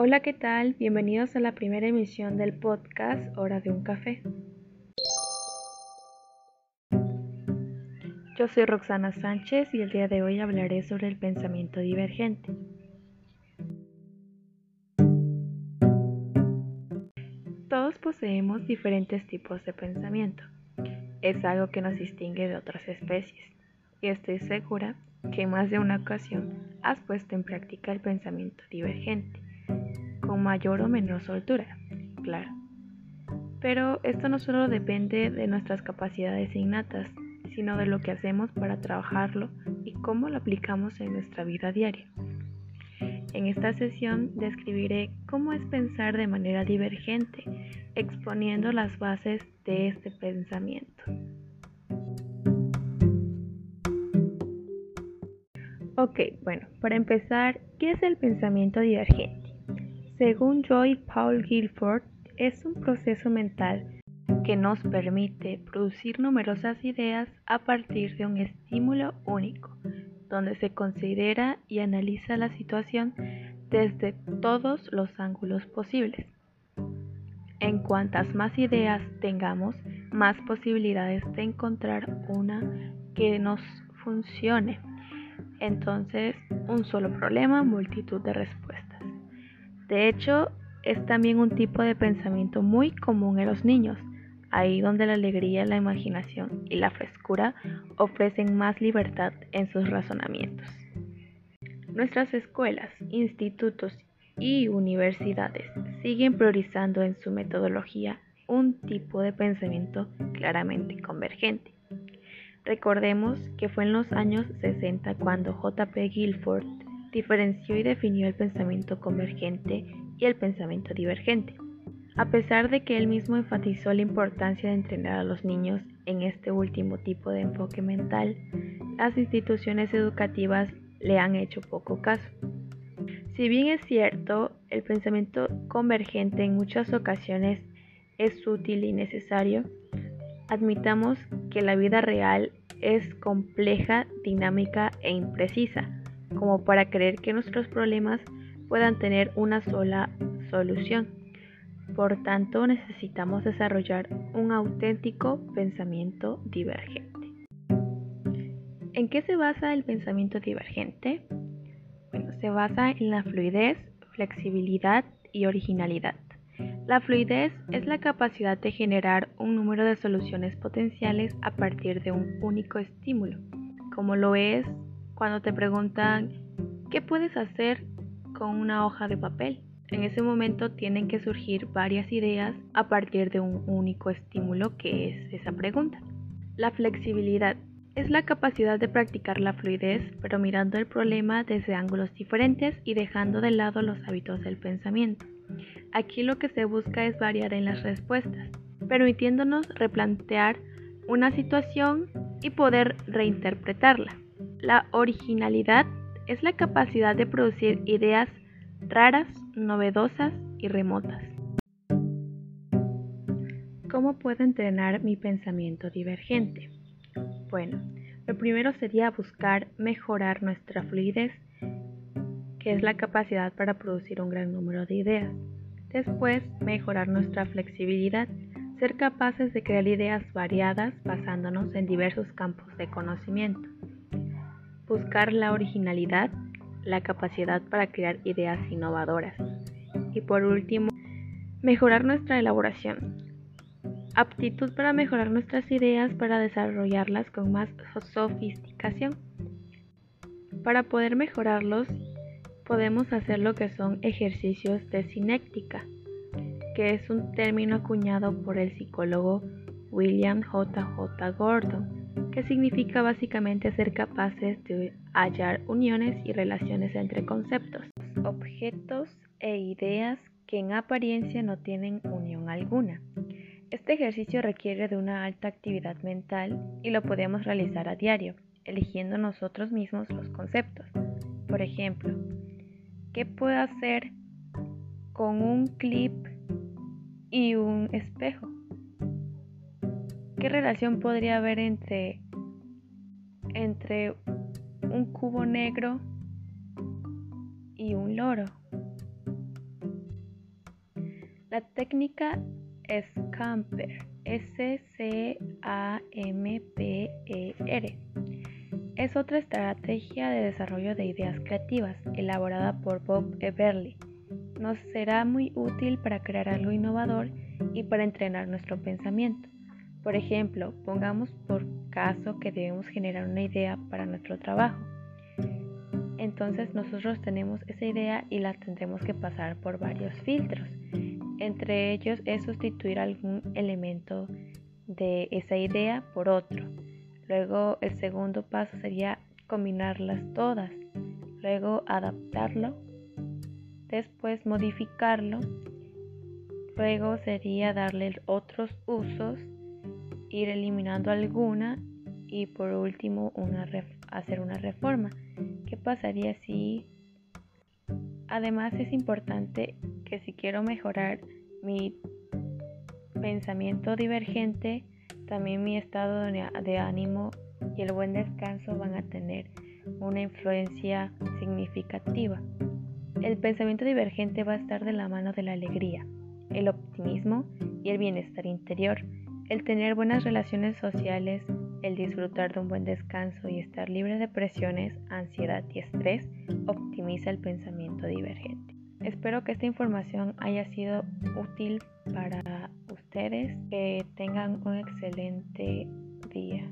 Hola, ¿qué tal? Bienvenidos a la primera emisión del podcast Hora de un Café. Yo soy Roxana Sánchez y el día de hoy hablaré sobre el pensamiento divergente. Todos poseemos diferentes tipos de pensamiento. Es algo que nos distingue de otras especies y estoy segura que en más de una ocasión has puesto en práctica el pensamiento divergente, con mayor o menor soltura, claro. Pero esto no solo depende de nuestras capacidades innatas, sino de lo que hacemos para trabajarlo y cómo lo aplicamos en nuestra vida diaria. En esta sesión describiré cómo es pensar de manera divergente, exponiendo las bases de este pensamiento. Ok, bueno, para empezar, ¿qué es el pensamiento divergente? Según Joy Paul Guilford, es un proceso mental que nos permite producir numerosas ideas a partir de un estímulo único, donde se considera y analiza la situación desde todos los ángulos posibles. En cuantas más ideas tengamos, más posibilidades de encontrar una que nos funcione. Entonces, un solo problema, multitud de respuestas. De hecho, es también un tipo de pensamiento muy común en los niños, ahí donde la alegría, la imaginación y la frescura ofrecen más libertad en sus razonamientos. Nuestras escuelas, institutos y universidades siguen priorizando en su metodología un tipo de pensamiento claramente convergente. Recordemos que fue en los años 60 cuando J.P. Guilford diferenció y definió el pensamiento convergente y el pensamiento divergente. A pesar de que él mismo enfatizó la importancia de entrenar a los niños en este último tipo de enfoque mental, las instituciones educativas le han hecho poco caso. Si bien es cierto, el pensamiento convergente en muchas ocasiones es útil y necesario, admitamos que la vida real es compleja, dinámica e imprecisa, como para creer que nuestros problemas puedan tener una sola solución. Por tanto, necesitamos desarrollar un auténtico pensamiento divergente. ¿En qué se basa el pensamiento divergente? Bueno, se basa en la fluidez, flexibilidad y originalidad. La fluidez es la capacidad de generar un número de soluciones potenciales a partir de un único estímulo, como lo es cuando te preguntan ¿qué puedes hacer con una hoja de papel? En ese momento tienen que surgir varias ideas a partir de un único estímulo que es esa pregunta. La flexibilidad es la capacidad de practicar la fluidez, pero mirando el problema desde ángulos diferentes y dejando de lado los hábitos del pensamiento. Aquí lo que se busca es variar en las respuestas, permitiéndonos replantear una situación y poder reinterpretarla. La originalidad es la capacidad de producir ideas raras, novedosas y remotas. ¿Cómo puedo entrenar mi pensamiento divergente? Bueno, lo primero sería buscar mejorar nuestra fluidez, que es la capacidad para producir un gran número de ideas. Después, mejorar nuestra flexibilidad, ser capaces de crear ideas variadas basándonos en diversos campos de conocimiento. Buscar la originalidad, la capacidad para crear ideas innovadoras. Y por último, mejorar nuestra elaboración. Aptitud para mejorar nuestras ideas para desarrollarlas con más sofisticación. Para poder mejorarlos, podemos hacer lo que son ejercicios de cinética, que es un término acuñado por el psicólogo William J. J. Gordon, que significa básicamente ser capaces de hallar uniones y relaciones entre conceptos, objetos e ideas que en apariencia no tienen unión alguna. Este ejercicio requiere de una alta actividad mental y lo podemos realizar a diario, eligiendo nosotros mismos los conceptos. Por ejemplo, ¿qué puedo hacer con un clip y un espejo? ¿Qué relación podría haber entre, entre un cubo negro y un loro? La técnica SCAMPER, S-C-A-M-P-E-R, es otra estrategia de desarrollo de ideas creativas elaborada por Bob Everly. Nos será muy útil para crear algo innovador y para entrenar nuestro pensamiento. Por ejemplo, pongamos por caso que debemos generar una idea para nuestro trabajo. Entonces nosotros tenemos esa idea y la tendremos que pasar por varios filtros. Entre ellos es sustituir algún elemento de esa idea por otro. Luego el segundo paso sería combinarlas todas. Luego adaptarlo. Después modificarlo. Luego sería darle otros usos. Ir eliminando alguna. Y por último hacer una reforma. ¿Qué pasaría si... Además es importante que si quiero mejorar mi pensamiento divergente, también mi estado de ánimo y el buen descanso van a tener una influencia significativa. El pensamiento divergente va a estar de la mano de la alegría, el optimismo y el bienestar interior. El tener buenas relaciones sociales, el disfrutar de un buen descanso y estar libre de presiones, ansiedad y estrés optimiza el pensamiento divergente. Espero que esta información haya sido útil para ustedes. Que tengan un excelente día.